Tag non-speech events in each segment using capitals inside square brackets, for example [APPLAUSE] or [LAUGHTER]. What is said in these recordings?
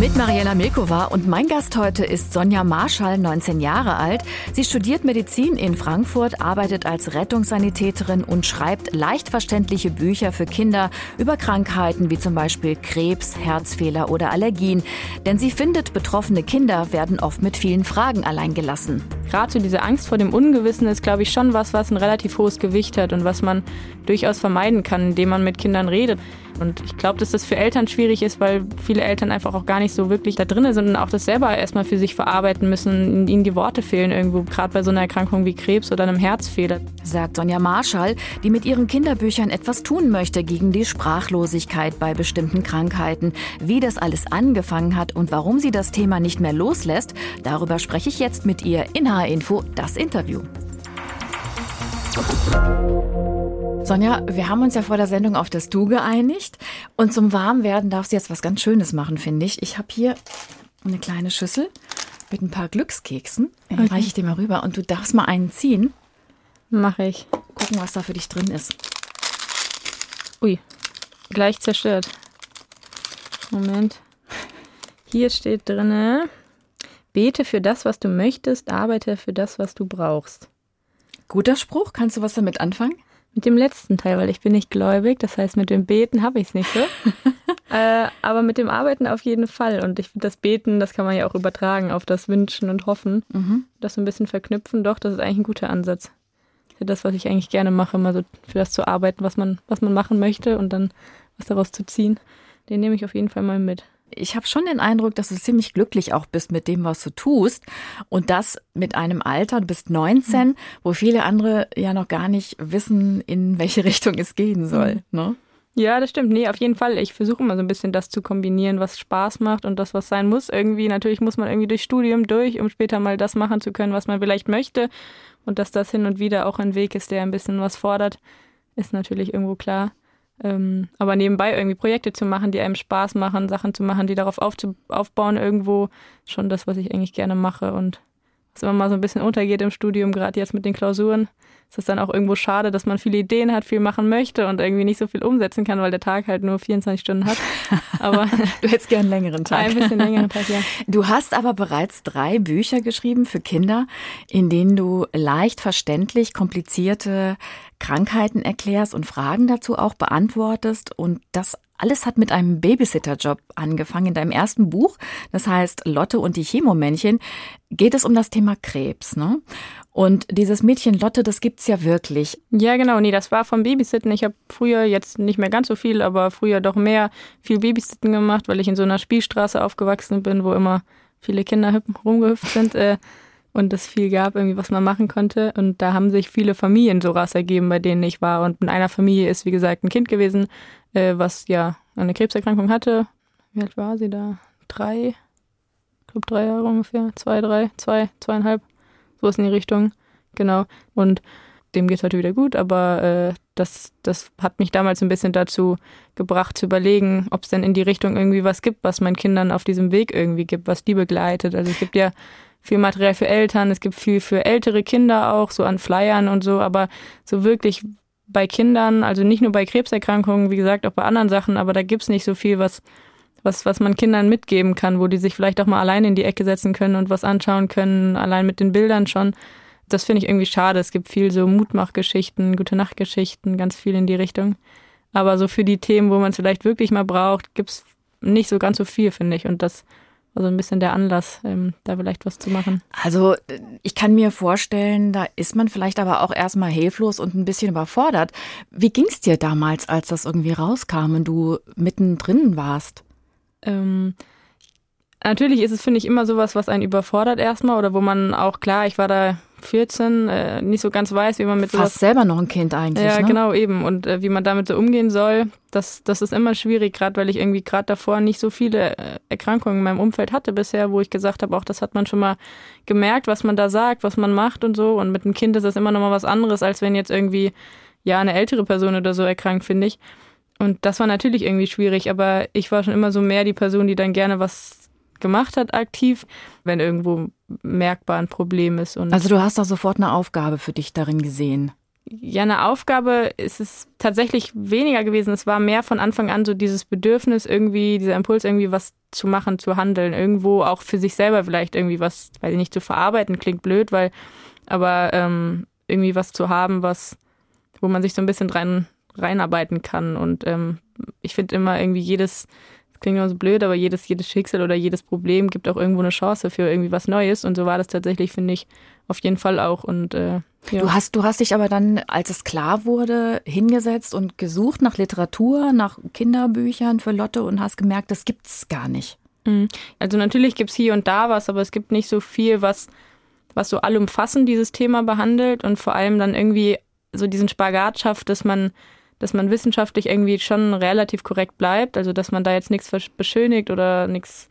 Mit Mariella Milkova und mein Gast heute ist Sonja Marschall, 19 Jahre alt. Sie studiert Medizin in Frankfurt, arbeitet als Rettungssanitäterin und schreibt leicht verständliche Bücher für Kinder über Krankheiten wie zum Beispiel Krebs, Herzfehler oder Allergien. Denn sie findet, betroffene Kinder werden oft mit vielen Fragen allein gelassen. Gerade so diese Angst vor dem Ungewissen ist, glaube ich, schon was, was ein relativ hohes Gewicht hat und was man durchaus vermeiden kann, indem man mit Kindern redet. Und ich glaube, dass das für Eltern schwierig ist, weil viele Eltern einfach auch gar nicht so wirklich da drin sind und auch das selber erstmal für sich verarbeiten müssen. Ihnen die Worte fehlen irgendwo, gerade bei so einer Erkrankung wie Krebs oder einem Herzfehler. Sagt Sonja Marschall, die mit ihren Kinderbüchern etwas tun möchte gegen die Sprachlosigkeit bei bestimmten Krankheiten. Wie das alles angefangen hat und warum sie das Thema nicht mehr loslässt, darüber spreche ich jetzt mit ihr in H-Info, das Interview. Sonja, wir haben uns ja vor der Sendung auf das Du geeinigt. Und zum Warmwerden darfst du jetzt was ganz Schönes machen, finde ich. Ich habe hier eine kleine Schüssel mit ein paar Glückskeksen. Den okay. reiche ich dir mal rüber und du darfst mal einen ziehen. Mache ich. Gucken, was da für dich drin ist. Ui, gleich zerstört. Moment. Hier steht drin: Bete für das, was du möchtest, arbeite für das, was du brauchst. Guter Spruch. Kannst du was damit anfangen? Mit dem letzten Teil, weil ich bin nicht gläubig. Das heißt, mit dem Beten habe ich es nicht so. [LAUGHS] äh, aber mit dem Arbeiten auf jeden Fall. Und ich finde, das Beten, das kann man ja auch übertragen auf das Wünschen und Hoffen. Mhm. Das so ein bisschen verknüpfen. Doch, das ist eigentlich ein guter Ansatz. Für das, was ich eigentlich gerne mache, immer so für das zu arbeiten, was man, was man machen möchte und dann was daraus zu ziehen. Den nehme ich auf jeden Fall mal mit ich habe schon den Eindruck, dass du ziemlich glücklich auch bist mit dem, was du tust. Und das mit einem Alter, du bist 19, mhm. wo viele andere ja noch gar nicht wissen, in welche [LAUGHS] Richtung es gehen soll. Mhm. Ne? Ja, das stimmt. Nee, auf jeden Fall. Ich versuche immer so ein bisschen das zu kombinieren, was Spaß macht und das, was sein muss. Irgendwie, natürlich muss man irgendwie durch Studium durch, um später mal das machen zu können, was man vielleicht möchte. Und dass das hin und wieder auch ein Weg ist, der ein bisschen was fordert, ist natürlich irgendwo klar. Ähm, aber nebenbei irgendwie Projekte zu machen, die einem Spaß machen, Sachen zu machen, die darauf aufbauen, irgendwo schon das, was ich eigentlich gerne mache und was immer mal so ein bisschen untergeht im Studium, gerade jetzt mit den Klausuren, ist es dann auch irgendwo schade, dass man viele Ideen hat, viel machen möchte und irgendwie nicht so viel umsetzen kann, weil der Tag halt nur 24 Stunden hat. [LAUGHS] Aber du hättest gern einen längeren Tag. Ein bisschen längeren Tag, ja. Du hast aber bereits drei Bücher geschrieben für Kinder, in denen du leicht verständlich komplizierte Krankheiten erklärst und Fragen dazu auch beantwortest und das alles hat mit einem Babysitterjob angefangen. In deinem ersten Buch, das heißt Lotte und die Chemomännchen, geht es um das Thema Krebs. Ne? Und dieses Mädchen Lotte, das gibt's ja wirklich. Ja, genau. Nee, das war vom Babysitten. Ich habe früher jetzt nicht mehr ganz so viel, aber früher doch mehr viel Babysitten gemacht, weil ich in so einer Spielstraße aufgewachsen bin, wo immer viele Kinder rumgehüpft sind. Äh, und es viel gab, irgendwie, was man machen konnte. Und da haben sich viele Familien so raus ergeben, bei denen ich war. Und in einer Familie ist, wie gesagt, ein Kind gewesen, äh, was ja eine Krebserkrankung hatte. Wie alt war sie da? Drei? Ich glaube drei Jahre ungefähr. Zwei, drei, zwei, zweieinhalb. Sowas in die Richtung. Genau. Und dem geht es heute wieder gut, aber äh, das, das hat mich damals ein bisschen dazu gebracht, zu überlegen, ob es denn in die Richtung irgendwie was gibt, was meinen Kindern auf diesem Weg irgendwie gibt, was die begleitet. Also es gibt ja viel Material für Eltern, es gibt viel für ältere Kinder auch, so an Flyern und so, aber so wirklich bei Kindern, also nicht nur bei Krebserkrankungen, wie gesagt, auch bei anderen Sachen, aber da gibt's nicht so viel, was, was, was man Kindern mitgeben kann, wo die sich vielleicht auch mal allein in die Ecke setzen können und was anschauen können, allein mit den Bildern schon. Das finde ich irgendwie schade. Es gibt viel so Mutmachgeschichten, gute Nachtgeschichten, ganz viel in die Richtung. Aber so für die Themen, wo man es vielleicht wirklich mal braucht, gibt's nicht so ganz so viel, finde ich. Und das also ein bisschen der Anlass, ähm, da vielleicht was zu machen. Also ich kann mir vorstellen, da ist man vielleicht aber auch erstmal hilflos und ein bisschen überfordert. Wie ging es dir damals, als das irgendwie rauskam und du mittendrin warst? Ähm, natürlich ist es, finde ich, immer sowas, was einen überfordert erstmal oder wo man auch, klar, ich war da 14 äh, nicht so ganz weiß, wie man mit Fast selber noch ein Kind eigentlich, Ja, ne? genau, eben. Und äh, wie man damit so umgehen soll, das, das ist immer schwierig, gerade weil ich irgendwie gerade davor nicht so viele äh, Erkrankungen in meinem Umfeld hatte bisher, wo ich gesagt habe, auch das hat man schon mal gemerkt, was man da sagt, was man macht und so. Und mit einem Kind ist das immer noch mal was anderes, als wenn jetzt irgendwie, ja, eine ältere Person oder so erkrankt, finde ich. Und das war natürlich irgendwie schwierig, aber ich war schon immer so mehr die Person, die dann gerne was gemacht hat aktiv, wenn irgendwo merkbar ein Problem ist. Und also du hast da sofort eine Aufgabe für dich darin gesehen. Ja, eine Aufgabe ist es tatsächlich weniger gewesen. Es war mehr von Anfang an so dieses Bedürfnis, irgendwie, dieser Impuls, irgendwie was zu machen, zu handeln. Irgendwo auch für sich selber vielleicht irgendwie was, weiß ich nicht, zu verarbeiten, klingt blöd, weil, aber ähm, irgendwie was zu haben, was, wo man sich so ein bisschen rein, reinarbeiten kann. Und ähm, ich finde immer irgendwie jedes, klingt immer so blöd, aber jedes, jedes Schicksal oder jedes Problem gibt auch irgendwo eine Chance für irgendwie was Neues. Und so war das tatsächlich, finde ich, auf jeden Fall auch. Und äh, ja. Du hast, du hast dich aber dann, als es klar wurde, hingesetzt und gesucht nach Literatur, nach Kinderbüchern für Lotte und hast gemerkt, das gibt's gar nicht. Mhm. Also natürlich gibt's hier und da was, aber es gibt nicht so viel, was, was so allumfassend dieses Thema behandelt und vor allem dann irgendwie so diesen Spagat schafft, dass man, dass man wissenschaftlich irgendwie schon relativ korrekt bleibt, also dass man da jetzt nichts beschönigt oder nichts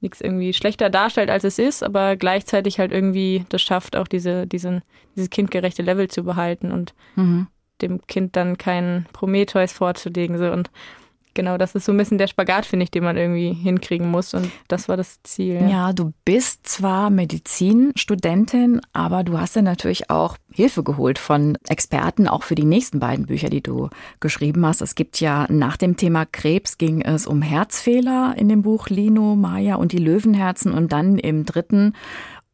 nichts irgendwie schlechter darstellt, als es ist, aber gleichzeitig halt irgendwie das schafft, auch diese, diesen, dieses kindgerechte Level zu behalten und mhm. dem Kind dann keinen Prometheus vorzulegen. So. Und genau, das ist so ein bisschen der Spagat, finde ich, den man irgendwie hinkriegen muss. Und das war das Ziel. Ja, du bist zwar Medizinstudentin, aber du hast ja natürlich auch Hilfe geholt von Experten, auch für die nächsten beiden Bücher, die du geschrieben hast. Es gibt ja nach dem Thema Krebs ging es um Herzfehler in dem Buch Lino, Maya und die Löwenherzen und dann im dritten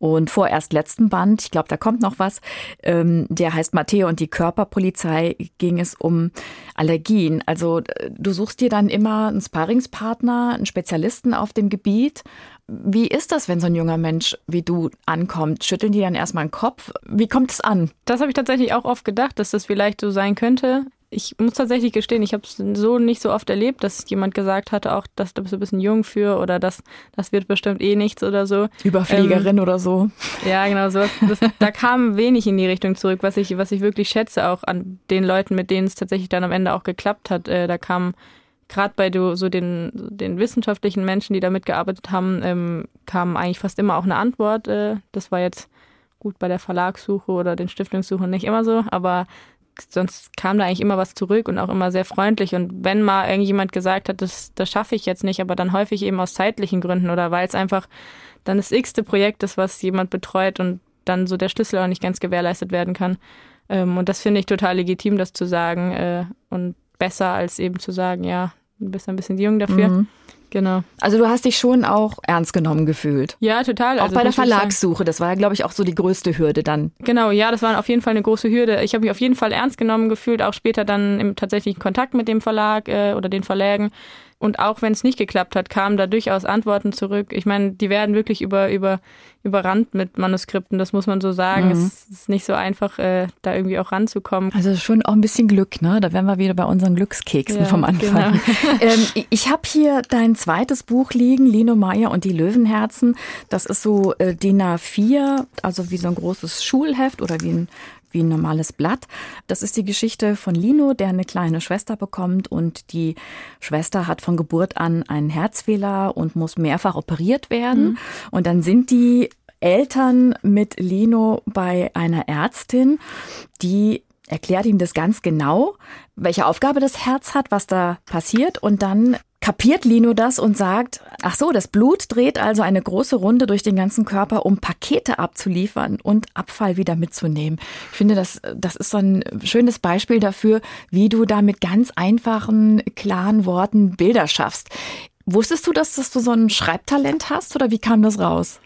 und vorerst letzten Band, ich glaube, da kommt noch was, ähm, der heißt Matteo und die Körperpolizei, ging es um Allergien. Also äh, du suchst dir dann immer einen Sparringspartner, einen Spezialisten auf dem Gebiet. Wie ist das, wenn so ein junger Mensch wie du ankommt? Schütteln die dann erstmal den Kopf? Wie kommt es an? Das habe ich tatsächlich auch oft gedacht, dass das vielleicht so sein könnte ich muss tatsächlich gestehen, ich habe es so nicht so oft erlebt, dass jemand gesagt hatte, auch, dass du bist ein bisschen jung für oder das, das wird bestimmt eh nichts oder so. Überfliegerin ähm, oder so. Ja, genau, so. Das, da kam wenig in die Richtung zurück, was ich, was ich wirklich schätze, auch an den Leuten, mit denen es tatsächlich dann am Ende auch geklappt hat. Äh, da kam gerade bei so den, den wissenschaftlichen Menschen, die da mitgearbeitet haben, ähm, kam eigentlich fast immer auch eine Antwort. Äh, das war jetzt gut bei der Verlagssuche oder den Stiftungssuchen nicht immer so, aber sonst kam da eigentlich immer was zurück und auch immer sehr freundlich. Und wenn mal irgendjemand gesagt hat, das, das schaffe ich jetzt nicht, aber dann häufig eben aus zeitlichen Gründen oder weil es einfach dann das x-te Projekt ist, was jemand betreut und dann so der Schlüssel auch nicht ganz gewährleistet werden kann. Ähm, und das finde ich total legitim, das zu sagen äh, und besser als eben zu sagen, ja, du bist ein bisschen jung dafür. Mhm. Genau. Also du hast dich schon auch ernst genommen gefühlt. Ja, total. Auch also bei der Verlagssuche, das war ja, glaube ich, auch so die größte Hürde dann. Genau, ja, das war auf jeden Fall eine große Hürde. Ich habe mich auf jeden Fall ernst genommen gefühlt, auch später dann im tatsächlichen Kontakt mit dem Verlag äh, oder den Verlägen. Und auch wenn es nicht geklappt hat, kamen da durchaus Antworten zurück. Ich meine, die werden wirklich über, über, überrannt mit Manuskripten, das muss man so sagen. Mhm. Es ist nicht so einfach, äh, da irgendwie auch ranzukommen. Also schon auch ein bisschen Glück, ne? Da wären wir wieder bei unseren Glückskeksen ja, vom Anfang. Genau. [LAUGHS] ähm, ich habe hier dein zweites Buch liegen, Lino Meyer und die Löwenherzen. Das ist so äh, DIN A4, also wie so ein großes Schulheft oder wie ein wie ein normales Blatt. Das ist die Geschichte von Lino, der eine kleine Schwester bekommt und die Schwester hat von Geburt an einen Herzfehler und muss mehrfach operiert werden. Mhm. Und dann sind die Eltern mit Lino bei einer Ärztin, die erklärt ihm das ganz genau, welche Aufgabe das Herz hat, was da passiert und dann kapiert Lino das und sagt, ach so, das Blut dreht also eine große Runde durch den ganzen Körper, um Pakete abzuliefern und Abfall wieder mitzunehmen. Ich finde, das, das ist so ein schönes Beispiel dafür, wie du da mit ganz einfachen, klaren Worten Bilder schaffst. Wusstest du, dass, dass du so ein Schreibtalent hast oder wie kam das raus?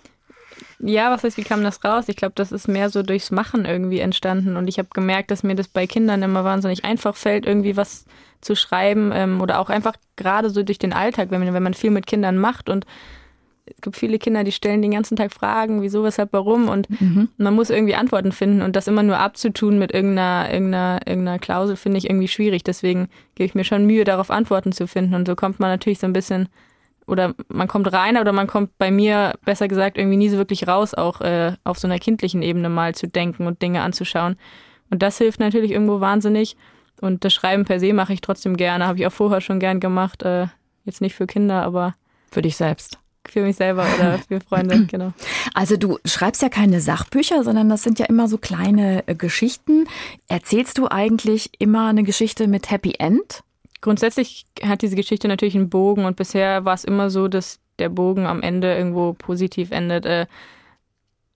Ja, was heißt, wie kam das raus? Ich glaube, das ist mehr so durchs Machen irgendwie entstanden. Und ich habe gemerkt, dass mir das bei Kindern immer wahnsinnig einfach fällt, irgendwie was zu schreiben. Ähm, oder auch einfach gerade so durch den Alltag, wenn man, wenn man viel mit Kindern macht. Und es gibt viele Kinder, die stellen den ganzen Tag Fragen, wieso, weshalb, warum. Und mhm. man muss irgendwie Antworten finden. Und das immer nur abzutun mit irgendeiner, irgendeiner, irgendeiner Klausel, finde ich irgendwie schwierig. Deswegen gebe ich mir schon Mühe, darauf Antworten zu finden. Und so kommt man natürlich so ein bisschen oder man kommt rein oder man kommt bei mir, besser gesagt, irgendwie nie so wirklich raus, auch äh, auf so einer kindlichen Ebene mal zu denken und Dinge anzuschauen. Und das hilft natürlich irgendwo wahnsinnig. Und das Schreiben per se mache ich trotzdem gerne, habe ich auch vorher schon gern gemacht. Äh, jetzt nicht für Kinder, aber. Für dich selbst. Für mich selber oder für Freunde, [LAUGHS] genau. Also du schreibst ja keine Sachbücher, sondern das sind ja immer so kleine äh, Geschichten. Erzählst du eigentlich immer eine Geschichte mit Happy End? Grundsätzlich hat diese Geschichte natürlich einen Bogen und bisher war es immer so, dass der Bogen am Ende irgendwo positiv endet. Äh,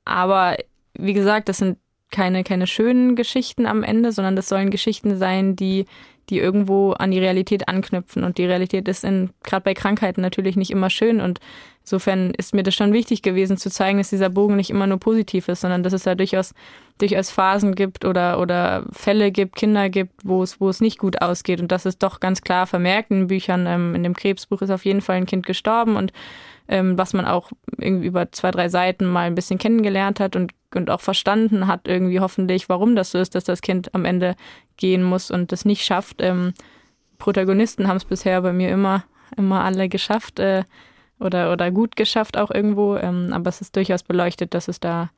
aber wie gesagt, das sind keine, keine schönen Geschichten am Ende, sondern das sollen Geschichten sein, die, die irgendwo an die Realität anknüpfen. Und die Realität ist gerade bei Krankheiten natürlich nicht immer schön. Und insofern ist mir das schon wichtig gewesen zu zeigen, dass dieser Bogen nicht immer nur positiv ist, sondern dass es da durchaus, durchaus Phasen gibt oder, oder Fälle gibt, Kinder gibt, wo es, wo es nicht gut ausgeht. Und das ist doch ganz klar vermerkt in Büchern. Ähm, in dem Krebsbuch ist auf jeden Fall ein Kind gestorben und ähm, was man auch irgendwie über zwei, drei Seiten mal ein bisschen kennengelernt hat und, und auch verstanden hat, irgendwie hoffentlich, warum das so ist, dass das Kind am Ende gehen muss und das nicht schafft. Ähm, Protagonisten haben es bisher bei mir immer, immer alle geschafft äh, oder, oder gut geschafft auch irgendwo, ähm, aber es ist durchaus beleuchtet, dass es da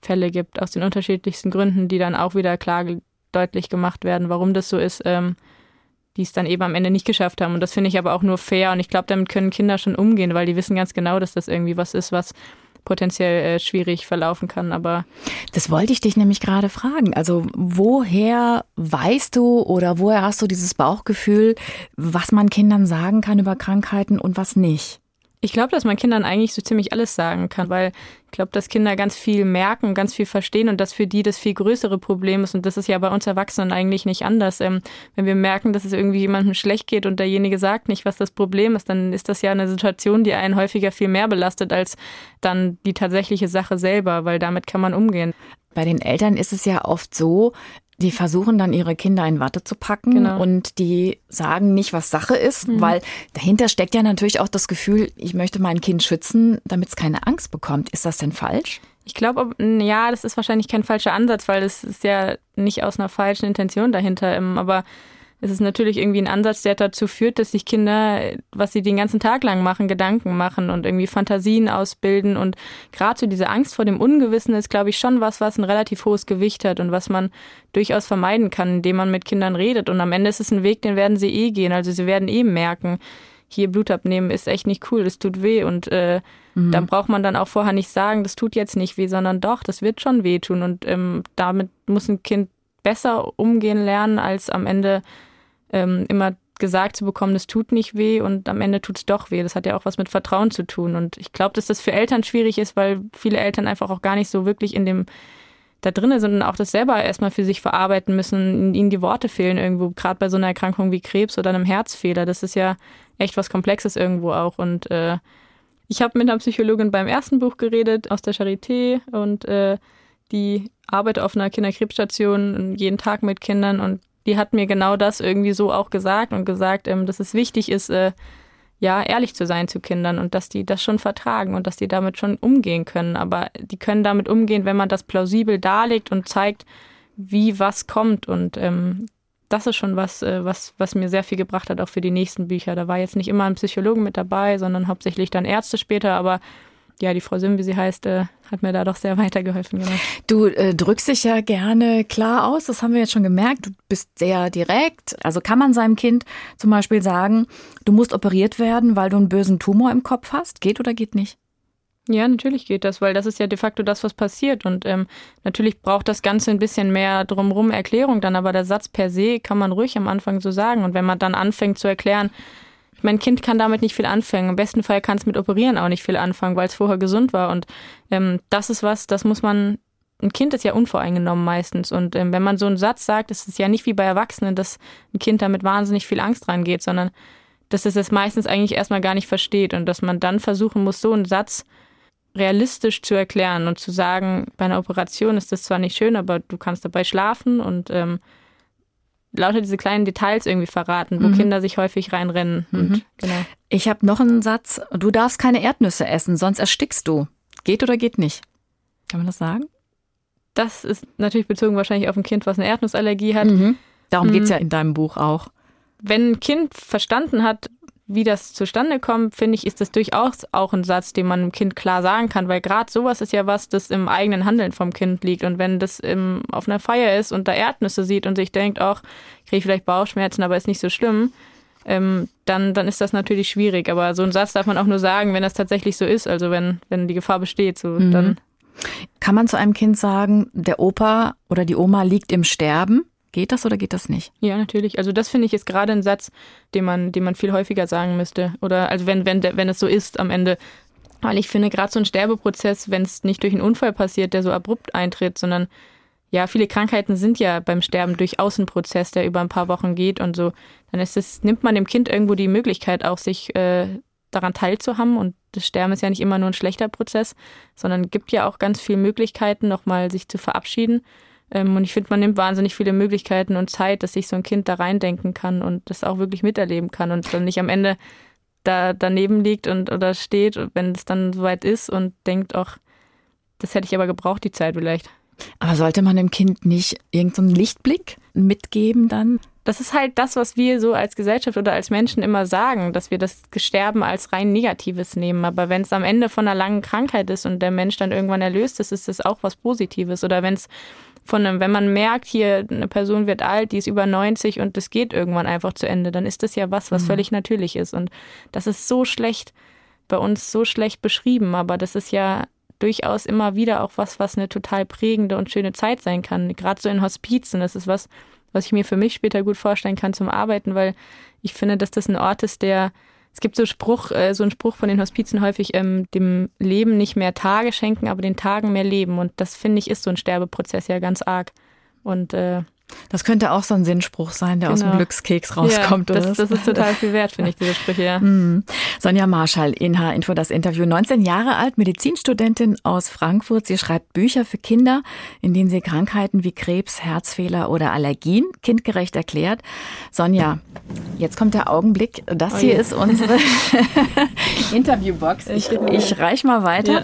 Fälle gibt aus den unterschiedlichsten Gründen, die dann auch wieder klar deutlich gemacht werden, warum das so ist. Ähm, die es dann eben am Ende nicht geschafft haben. Und das finde ich aber auch nur fair. Und ich glaube, damit können Kinder schon umgehen, weil die wissen ganz genau, dass das irgendwie was ist, was potenziell äh, schwierig verlaufen kann. Aber das wollte ich dich nämlich gerade fragen. Also woher weißt du oder woher hast du dieses Bauchgefühl, was man Kindern sagen kann über Krankheiten und was nicht? Ich glaube, dass man Kindern eigentlich so ziemlich alles sagen kann, weil ich glaube, dass Kinder ganz viel merken, ganz viel verstehen und dass für die das viel größere Problem ist. Und das ist ja bei uns Erwachsenen eigentlich nicht anders. Ähm, wenn wir merken, dass es irgendwie jemandem schlecht geht und derjenige sagt nicht, was das Problem ist, dann ist das ja eine Situation, die einen häufiger viel mehr belastet als dann die tatsächliche Sache selber, weil damit kann man umgehen. Bei den Eltern ist es ja oft so, die versuchen dann ihre Kinder in Watte zu packen genau. und die sagen nicht, was Sache ist, mhm. weil dahinter steckt ja natürlich auch das Gefühl, ich möchte mein Kind schützen, damit es keine Angst bekommt. Ist das denn falsch? Ich glaube, ja, das ist wahrscheinlich kein falscher Ansatz, weil das ist ja nicht aus einer falschen Intention dahinter. Aber es ist natürlich irgendwie ein Ansatz, der dazu führt, dass sich Kinder, was sie den ganzen Tag lang machen, Gedanken machen und irgendwie Fantasien ausbilden. Und gerade so diese Angst vor dem Ungewissen ist, glaube ich, schon was, was ein relativ hohes Gewicht hat und was man durchaus vermeiden kann, indem man mit Kindern redet. Und am Ende ist es ein Weg, den werden sie eh gehen. Also sie werden eh merken, hier Blut abnehmen ist echt nicht cool, das tut weh. Und äh, mhm. da braucht man dann auch vorher nicht sagen, das tut jetzt nicht weh, sondern doch, das wird schon wehtun. Und ähm, damit muss ein Kind besser umgehen lernen, als am Ende ähm, immer gesagt zu bekommen, das tut nicht weh und am Ende tut es doch weh. Das hat ja auch was mit Vertrauen zu tun. Und ich glaube, dass das für Eltern schwierig ist, weil viele Eltern einfach auch gar nicht so wirklich in dem da drinnen sind und auch das selber erstmal für sich verarbeiten müssen, ihnen die Worte fehlen irgendwo, gerade bei so einer Erkrankung wie Krebs oder einem Herzfehler. Das ist ja echt was Komplexes irgendwo auch. Und äh, ich habe mit einer Psychologin beim ersten Buch geredet aus der Charité und äh, die arbeitet auf einer Kinderkrebsstation jeden Tag mit Kindern und die hat mir genau das irgendwie so auch gesagt und gesagt, ähm, dass es wichtig ist, äh, ja, ehrlich zu sein zu Kindern und dass die das schon vertragen und dass die damit schon umgehen können. Aber die können damit umgehen, wenn man das plausibel darlegt und zeigt, wie was kommt. Und ähm, das ist schon was, äh, was, was mir sehr viel gebracht hat, auch für die nächsten Bücher. Da war jetzt nicht immer ein Psychologen mit dabei, sondern hauptsächlich dann Ärzte später, aber ja, die Frau Sim, wie sie heißt, äh, hat mir da doch sehr [LAUGHS] weitergeholfen. Genau. Du äh, drückst dich ja gerne klar aus, das haben wir jetzt schon gemerkt. Du bist sehr direkt. Also kann man seinem Kind zum Beispiel sagen, du musst operiert werden, weil du einen bösen Tumor im Kopf hast? Geht oder geht nicht? Ja, natürlich geht das, weil das ist ja de facto das, was passiert. Und ähm, natürlich braucht das Ganze ein bisschen mehr drumherum Erklärung dann, aber der Satz per se kann man ruhig am Anfang so sagen. Und wenn man dann anfängt zu erklären, mein Kind kann damit nicht viel anfangen. Im besten Fall kann es mit Operieren auch nicht viel anfangen, weil es vorher gesund war. Und ähm, das ist was, das muss man. Ein Kind ist ja unvoreingenommen meistens. Und ähm, wenn man so einen Satz sagt, ist es ja nicht wie bei Erwachsenen, dass ein Kind damit wahnsinnig viel Angst rangeht, sondern dass es es meistens eigentlich erstmal gar nicht versteht und dass man dann versuchen muss, so einen Satz realistisch zu erklären und zu sagen, bei einer Operation ist das zwar nicht schön, aber du kannst dabei schlafen und ähm, lauter diese kleinen Details irgendwie verraten, wo mhm. Kinder sich häufig reinrennen. Mhm. genau. Ich habe noch einen Satz. Du darfst keine Erdnüsse essen, sonst erstickst du. Geht oder geht nicht? Kann man das sagen? Das ist natürlich bezogen wahrscheinlich auf ein Kind, was eine Erdnussallergie hat. Mhm. Darum mhm. geht es ja in deinem Buch auch. Wenn ein Kind verstanden hat, wie das zustande kommt, finde ich, ist das durchaus auch ein Satz, den man dem Kind klar sagen kann, weil gerade sowas ist ja was, das im eigenen Handeln vom Kind liegt. Und wenn das im, auf einer Feier ist und da Erdnüsse sieht und sich denkt, ach, kriege vielleicht Bauchschmerzen, aber ist nicht so schlimm, ähm, dann, dann ist das natürlich schwierig. Aber so einen Satz darf man auch nur sagen, wenn das tatsächlich so ist, also wenn, wenn die Gefahr besteht, so mhm. dann. Kann man zu einem Kind sagen, der Opa oder die Oma liegt im Sterben? Geht das oder geht das nicht? Ja, natürlich. Also das finde ich ist gerade ein Satz, den man, den man viel häufiger sagen müsste. Oder also wenn, wenn, wenn es so ist am Ende. Weil ich finde, gerade so ein Sterbeprozess, wenn es nicht durch einen Unfall passiert, der so abrupt eintritt, sondern ja, viele Krankheiten sind ja beim Sterben durchaus ein Prozess, der über ein paar Wochen geht und so. Dann ist es, nimmt man dem Kind irgendwo die Möglichkeit, auch sich äh, daran teilzuhaben. Und das Sterben ist ja nicht immer nur ein schlechter Prozess, sondern gibt ja auch ganz viele Möglichkeiten, nochmal sich zu verabschieden. Ähm, und ich finde, man nimmt wahnsinnig viele Möglichkeiten und Zeit, dass sich so ein Kind da reindenken kann und das auch wirklich miterleben kann und dann nicht am Ende da daneben liegt und oder steht, wenn es dann soweit ist und denkt, ach, das hätte ich aber gebraucht, die Zeit vielleicht. Aber sollte man dem Kind nicht irgendeinen so Lichtblick mitgeben dann? Das ist halt das, was wir so als Gesellschaft oder als Menschen immer sagen, dass wir das Sterben als rein Negatives nehmen. Aber wenn es am Ende von einer langen Krankheit ist und der Mensch dann irgendwann erlöst ist, ist das auch was Positives. Oder wenn es von einem, wenn man merkt, hier eine Person wird alt, die ist über 90 und das geht irgendwann einfach zu Ende, dann ist das ja was, was mhm. völlig natürlich ist. Und das ist so schlecht bei uns so schlecht beschrieben, aber das ist ja durchaus immer wieder auch was, was eine total prägende und schöne Zeit sein kann. Gerade so in Hospizen, das ist was, was ich mir für mich später gut vorstellen kann zum Arbeiten, weil ich finde, dass das ein Ort ist, der es gibt so Spruch, äh, so einen Spruch von den Hospizen häufig, ähm, dem Leben nicht mehr Tage schenken, aber den Tagen mehr Leben. Und das finde ich ist so ein Sterbeprozess ja ganz arg. Und äh, das könnte auch so ein Sinnspruch sein, der genau. aus dem genau. Glückskeks rauskommt. Ja, das, das ist total viel wert, finde ich, diese Sprüche. Ja. Mm. Sonja Marschall, in H-Info das Interview. 19 Jahre alt, Medizinstudentin aus Frankfurt. Sie schreibt Bücher für Kinder, in denen sie Krankheiten wie Krebs, Herzfehler oder Allergien kindgerecht erklärt. Sonja, jetzt kommt der Augenblick. Das oh hier ist unsere [LAUGHS] Interviewbox. Ich, ich reich mal weiter. Ja.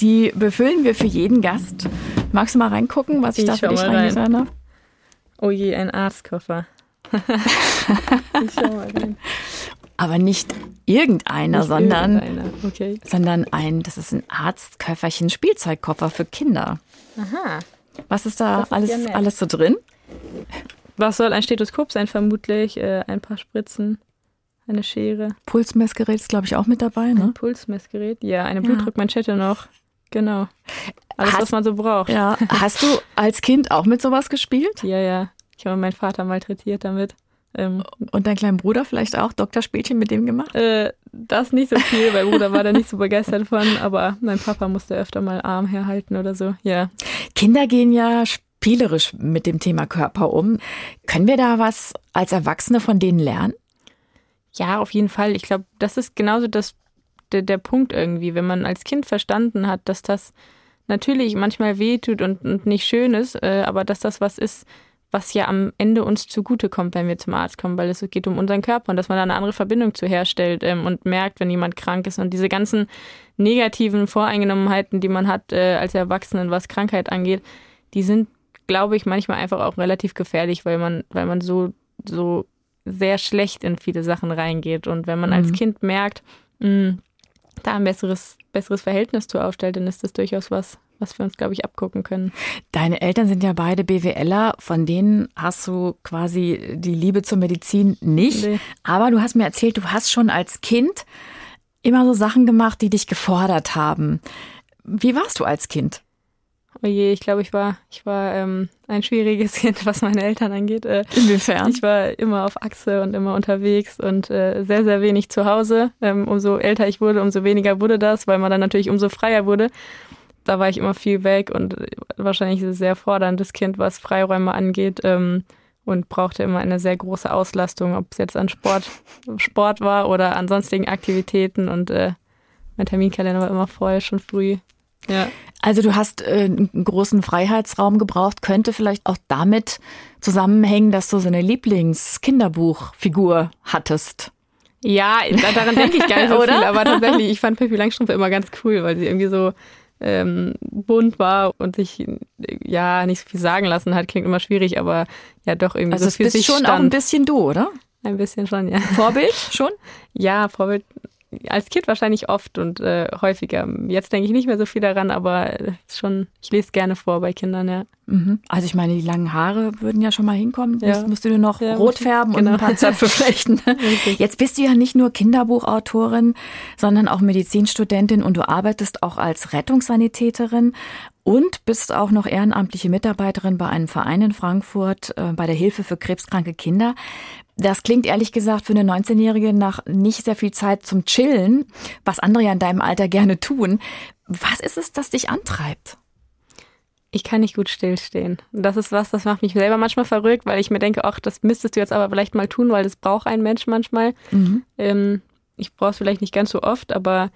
Die befüllen wir für jeden Gast. Magst du mal reingucken, was ich, ich da für dich reingetan habe? Oh je, ein Arztkoffer. [LAUGHS] Aber nicht irgendeiner, nicht sondern, irgendeiner. Okay. sondern ein, das ist ein Arztköfferchen, Spielzeugkoffer für Kinder. Aha. Was ist da alles, alles so drin? Was soll ein Stethoskop sein, vermutlich? Äh, ein paar Spritzen, eine Schere. Pulsmessgerät ist, glaube ich, auch mit dabei, ne? Ein Pulsmessgerät, ja, eine Blutdruckmanschette noch. Genau. Alles, hast, was man so braucht. Ja. [LAUGHS] Hast du als Kind auch mit sowas gespielt? Ja, ja. Ich habe meinen Vater malträtiert damit. Ähm, und dein kleiner Bruder vielleicht auch Doktorspielchen mit dem gemacht? Äh, das nicht so viel, mein Bruder war da nicht so begeistert von, aber mein Papa musste öfter mal Arm herhalten oder so, ja. Kinder gehen ja spielerisch mit dem Thema Körper um. Können wir da was als Erwachsene von denen lernen? Ja, auf jeden Fall. Ich glaube, das ist genauso das, der, der Punkt irgendwie, wenn man als Kind verstanden hat, dass das natürlich manchmal wehtut und, und nicht schön ist, äh, aber dass das was ist, was ja am Ende uns zugutekommt, wenn wir zum Arzt kommen, weil es geht um unseren Körper und dass man da eine andere Verbindung zu herstellt ähm, und merkt, wenn jemand krank ist. Und diese ganzen negativen Voreingenommenheiten, die man hat äh, als Erwachsenen, was Krankheit angeht, die sind, glaube ich, manchmal einfach auch relativ gefährlich, weil man, weil man so, so sehr schlecht in viele Sachen reingeht. Und wenn man mhm. als Kind merkt, mh, hm, da ein besseres, besseres Verhältnis zu aufstellt, dann ist das durchaus was, was wir uns, glaube ich, abgucken können. Deine Eltern sind ja beide BWLer, von denen hast du quasi die Liebe zur Medizin nicht. Nee. Aber du hast mir erzählt, du hast schon als Kind immer so Sachen gemacht, die dich gefordert haben. Wie warst du als Kind? Oh je, ich glaube, ich war, ich war ähm, ein schwieriges [LAUGHS] Kind, was meine Eltern angeht. Äh, Inwiefern? Ich war immer auf Achse und immer unterwegs und äh, sehr, sehr wenig zu Hause. Ähm, umso älter ich wurde, umso weniger wurde das, weil man dann natürlich umso freier wurde da war ich immer viel weg und wahrscheinlich ein sehr forderndes Kind, was Freiräume angeht. Ähm, und brauchte immer eine sehr große Auslastung, ob es jetzt an Sport, [LAUGHS] Sport war oder an sonstigen Aktivitäten. Und äh, mein Terminkalender war immer voll, schon früh. Ja. Also du hast äh, einen großen Freiheitsraum gebraucht, könnte vielleicht auch damit zusammenhängen, dass du so eine Lieblingskinderbuchfigur hattest. Ja, daran denke ich gar nicht so [LAUGHS] viel, aber tatsächlich, ich fand Pippi Langstrumpf immer ganz cool, weil sie irgendwie so ähm, bunt war und sich ja nicht so viel sagen lassen hat, klingt immer schwierig, aber ja doch irgendwie also so für sich schon stand. auch ein bisschen du, oder? Ein bisschen schon, ja. Vorbild schon? Ja, Vorbild als Kind wahrscheinlich oft und äh, häufiger. Jetzt denke ich nicht mehr so viel daran, aber schon, ich lese gerne vor bei Kindern, ja. Mhm. Also ich meine, die langen Haare würden ja schon mal hinkommen. Ja. Musst, musst du nur noch ja, rot färben genau. und ein paar Zöpfe [LAUGHS] flechten. Jetzt bist du ja nicht nur Kinderbuchautorin, sondern auch Medizinstudentin und du arbeitest auch als Rettungssanitäterin und bist auch noch ehrenamtliche Mitarbeiterin bei einem Verein in Frankfurt äh, bei der Hilfe für krebskranke Kinder. Das klingt ehrlich gesagt für eine 19-Jährige nach nicht sehr viel Zeit zum Chillen, was andere ja in deinem Alter gerne tun. Was ist es, das dich antreibt? ich kann nicht gut stillstehen. Das ist was, das macht mich selber manchmal verrückt, weil ich mir denke, ach, das müsstest du jetzt aber vielleicht mal tun, weil das braucht ein Mensch manchmal. Mhm. Ähm, ich brauche es vielleicht nicht ganz so oft, aber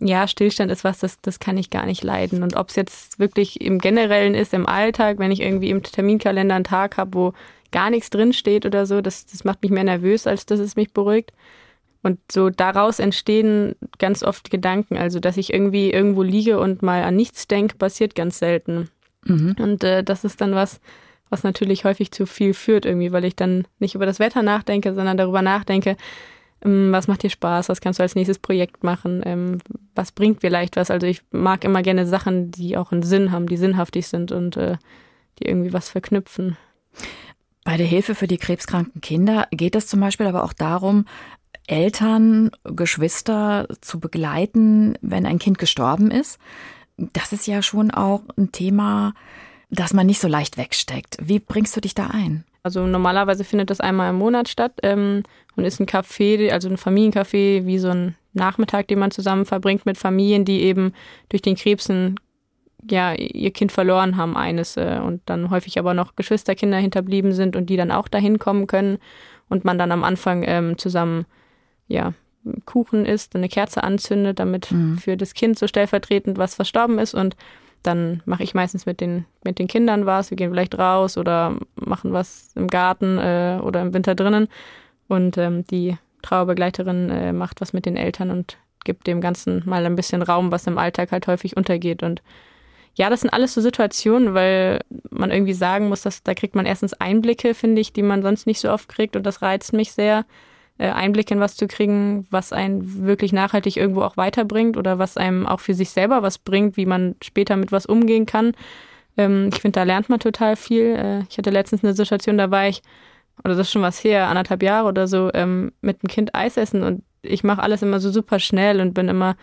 ja, Stillstand ist was, das, das kann ich gar nicht leiden. Und ob es jetzt wirklich im Generellen ist, im Alltag, wenn ich irgendwie im Terminkalender einen Tag habe, wo gar nichts drinsteht oder so, das, das macht mich mehr nervös, als dass es mich beruhigt. Und so daraus entstehen ganz oft Gedanken. Also, dass ich irgendwie irgendwo liege und mal an nichts denke, passiert ganz selten. Mhm. Und äh, das ist dann was, was natürlich häufig zu viel führt irgendwie, weil ich dann nicht über das Wetter nachdenke, sondern darüber nachdenke, ähm, was macht dir Spaß, was kannst du als nächstes Projekt machen, ähm, was bringt vielleicht was. Also ich mag immer gerne Sachen, die auch einen Sinn haben, die sinnhaftig sind und äh, die irgendwie was verknüpfen. Bei der Hilfe für die krebskranken Kinder geht es zum Beispiel aber auch darum, Eltern, Geschwister zu begleiten, wenn ein Kind gestorben ist das ist ja schon auch ein Thema, das man nicht so leicht wegsteckt. Wie bringst du dich da ein? Also normalerweise findet das einmal im Monat statt ähm, und ist ein Café, also ein Familiencafé, wie so ein Nachmittag, den man zusammen verbringt mit Familien, die eben durch den Krebsen ja ihr Kind verloren haben, eines äh, und dann häufig aber noch Geschwisterkinder hinterblieben sind und die dann auch dahin kommen können und man dann am Anfang ähm, zusammen ja Kuchen isst, eine Kerze anzündet, damit mhm. für das Kind so stellvertretend was verstorben ist und dann mache ich meistens mit den, mit den Kindern was. Wir gehen vielleicht raus oder machen was im Garten äh, oder im Winter drinnen. Und ähm, die Trauerbegleiterin äh, macht was mit den Eltern und gibt dem Ganzen mal ein bisschen Raum, was im Alltag halt häufig untergeht. Und ja, das sind alles so Situationen, weil man irgendwie sagen muss, dass da kriegt man erstens Einblicke, finde ich, die man sonst nicht so oft kriegt. Und das reizt mich sehr. Äh, Einblick in was zu kriegen, was einen wirklich nachhaltig irgendwo auch weiterbringt oder was einem auch für sich selber was bringt, wie man später mit was umgehen kann. Ähm, ich finde, da lernt man total viel. Äh, ich hatte letztens eine Situation, da war ich, oder das ist schon was her, anderthalb Jahre oder so, ähm, mit einem Kind Eis essen und ich mache alles immer so super schnell und bin immer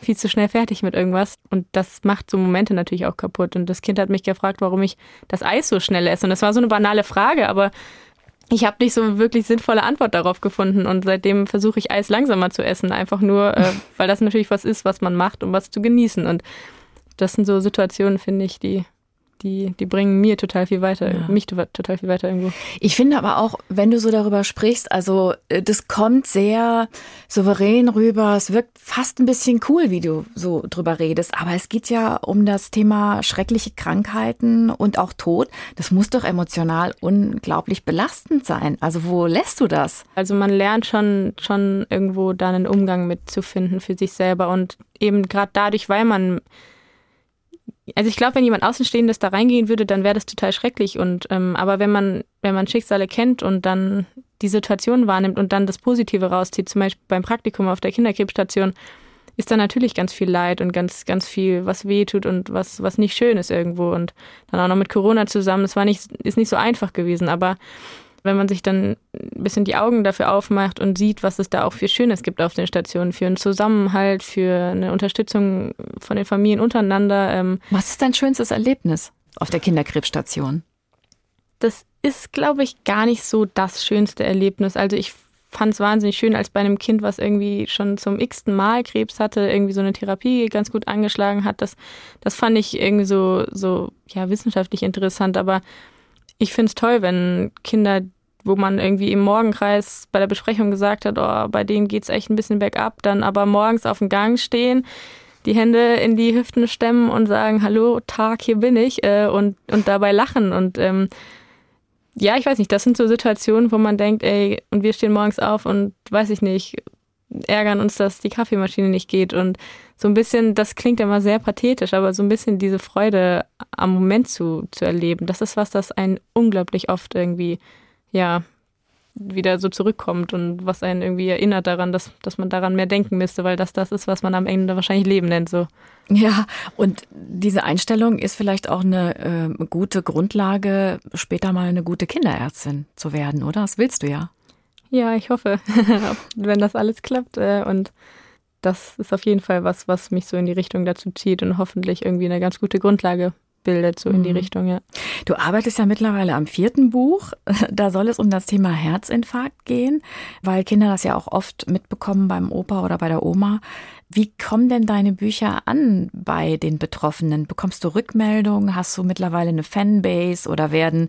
viel zu schnell fertig mit irgendwas. Und das macht so Momente natürlich auch kaputt. Und das Kind hat mich gefragt, warum ich das Eis so schnell esse. Und das war so eine banale Frage, aber ich habe nicht so wirklich sinnvolle Antwort darauf gefunden und seitdem versuche ich Eis langsamer zu essen, einfach nur, äh, [LAUGHS] weil das natürlich was ist, was man macht, um was zu genießen. Und das sind so Situationen, finde ich, die die, die bringen mir total viel weiter, ja. mich total viel weiter irgendwo. Ich finde aber auch, wenn du so darüber sprichst, also äh, das kommt sehr souverän rüber. Es wirkt fast ein bisschen cool, wie du so drüber redest. Aber es geht ja um das Thema schreckliche Krankheiten und auch Tod. Das muss doch emotional unglaublich belastend sein. Also wo lässt du das? Also man lernt schon, schon irgendwo da einen Umgang mitzufinden für sich selber und eben gerade dadurch, weil man also ich glaube, wenn jemand Außenstehendes da reingehen würde, dann wäre das total schrecklich. Und ähm, aber wenn man, wenn man Schicksale kennt und dann die Situation wahrnimmt und dann das Positive rauszieht, zum Beispiel beim Praktikum auf der Kinderkrebsstation, ist da natürlich ganz viel Leid und ganz, ganz viel, was wehtut und was, was nicht schön ist irgendwo. Und dann auch noch mit Corona zusammen, das war nicht, ist nicht so einfach gewesen, aber wenn man sich dann ein bisschen die Augen dafür aufmacht und sieht, was es da auch für Schönes gibt auf den Stationen, für einen Zusammenhalt, für eine Unterstützung von den Familien untereinander. Ähm was ist dein schönstes Erlebnis auf der Kinderkrebsstation? Das ist, glaube ich, gar nicht so das schönste Erlebnis. Also ich fand es wahnsinnig schön, als bei einem Kind, was irgendwie schon zum x-ten Mal Krebs hatte, irgendwie so eine Therapie ganz gut angeschlagen hat. Das, das fand ich irgendwie so, so ja, wissenschaftlich interessant, aber ich finde es toll, wenn Kinder, wo man irgendwie im Morgenkreis bei der Besprechung gesagt hat, oh, bei denen geht es echt ein bisschen bergab, dann aber morgens auf dem Gang stehen, die Hände in die Hüften stemmen und sagen, hallo, Tag, hier bin ich äh, und, und dabei lachen. Und ähm, ja, ich weiß nicht, das sind so Situationen, wo man denkt, ey, und wir stehen morgens auf und weiß ich nicht, ärgern uns, dass die Kaffeemaschine nicht geht. Und so ein bisschen, das klingt immer sehr pathetisch, aber so ein bisschen diese Freude am Moment zu, zu erleben, das ist was, das einen unglaublich oft irgendwie, ja, wieder so zurückkommt und was einen irgendwie erinnert daran, dass, dass man daran mehr denken müsste, weil das das ist, was man am Ende wahrscheinlich Leben nennt. So. Ja, und diese Einstellung ist vielleicht auch eine äh, gute Grundlage, später mal eine gute Kinderärztin zu werden, oder? Das willst du ja. Ja, ich hoffe, [LAUGHS] wenn das alles klappt. Äh, und das ist auf jeden Fall was, was mich so in die Richtung dazu zieht und hoffentlich irgendwie eine ganz gute Grundlage bildet, so in die mhm. Richtung, ja. Du arbeitest ja mittlerweile am vierten Buch. [LAUGHS] Da soll es um das Thema Herzinfarkt gehen, weil Kinder das ja auch oft mitbekommen beim Opa oder bei der Oma. Wie kommen denn deine Bücher an bei den Betroffenen? Bekommst du Rückmeldungen? Hast du mittlerweile eine Fanbase oder werden,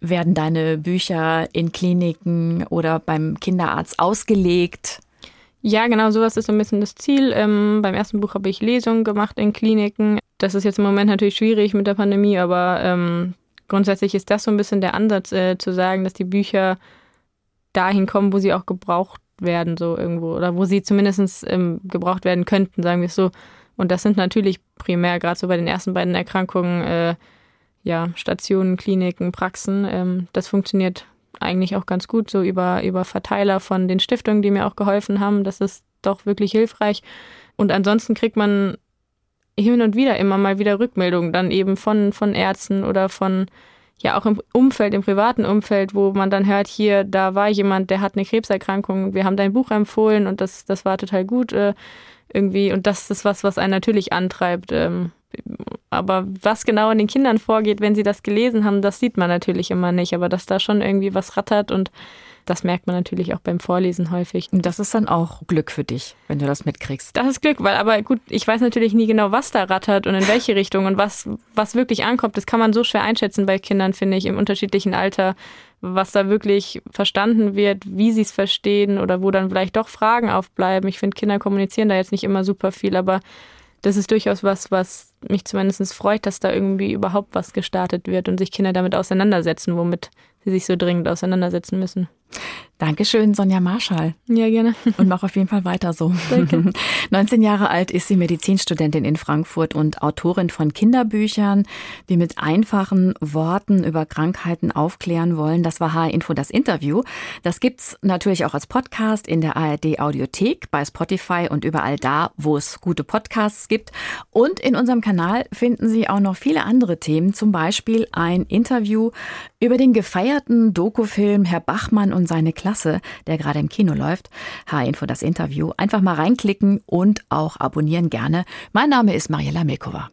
werden deine Bücher in Kliniken oder beim Kinderarzt ausgelegt? Ja, genau, sowas ist so ein bisschen das Ziel. Ähm, beim ersten Buch habe ich Lesungen gemacht in Kliniken. Das ist jetzt im Moment natürlich schwierig mit der Pandemie, aber ähm, grundsätzlich ist das so ein bisschen der Ansatz, äh, zu sagen, dass die Bücher dahin kommen, wo sie auch gebraucht werden, so irgendwo, oder wo sie zumindest ähm, gebraucht werden könnten, sagen wir es so. Und das sind natürlich primär, gerade so bei den ersten beiden Erkrankungen, äh, ja, Stationen, Kliniken, Praxen. Ähm, das funktioniert eigentlich auch ganz gut, so über, über Verteiler von den Stiftungen, die mir auch geholfen haben. Das ist doch wirklich hilfreich. Und ansonsten kriegt man hin und wieder immer mal wieder Rückmeldungen dann eben von, von Ärzten oder von, ja auch im Umfeld, im privaten Umfeld, wo man dann hört, hier, da war jemand, der hat eine Krebserkrankung, wir haben dein Buch empfohlen und das, das war total gut äh, irgendwie. Und das ist was, was einen natürlich antreibt. Ähm, aber was genau in den Kindern vorgeht, wenn sie das gelesen haben, das sieht man natürlich immer nicht. Aber dass da schon irgendwie was rattert und das merkt man natürlich auch beim Vorlesen häufig. Und das ist dann auch Glück für dich, wenn du das mitkriegst. Das ist Glück, weil aber gut, ich weiß natürlich nie genau, was da rattert und in welche [LAUGHS] Richtung und was, was wirklich ankommt. Das kann man so schwer einschätzen bei Kindern, finde ich, im unterschiedlichen Alter, was da wirklich verstanden wird, wie sie es verstehen oder wo dann vielleicht doch Fragen aufbleiben. Ich finde, Kinder kommunizieren da jetzt nicht immer super viel, aber das ist durchaus was, was mich zumindest freut, dass da irgendwie überhaupt was gestartet wird und sich Kinder damit auseinandersetzen, womit sie sich so dringend auseinandersetzen müssen. Dankeschön, Sonja Marschall. Ja, gerne. [LAUGHS] Und mach auf jeden Fall weiter so. Danke. [LAUGHS] 19 Jahre alt ist sie Medizinstudentin in Frankfurt und Autorin von Kinderbüchern, die mit einfachen Worten über Krankheiten aufklären wollen. Das war H-Info das Interview. Das gibt's natürlich auch als Podcast in der ARD Audiothek, bei Spotify und überall da, wo es gute Podcasts gibt. Und in unserem Kanal finden Sie auch noch viele andere Themen, zum Beispiel ein Interview über den gefeierten Dokufilm Herr Bachmann und seine Klasse, der gerade im Kino läuft. H-Info das Interview. Einfach mal reinklicken und auch abonnieren gerne. Mein Name ist Mariella Milkova.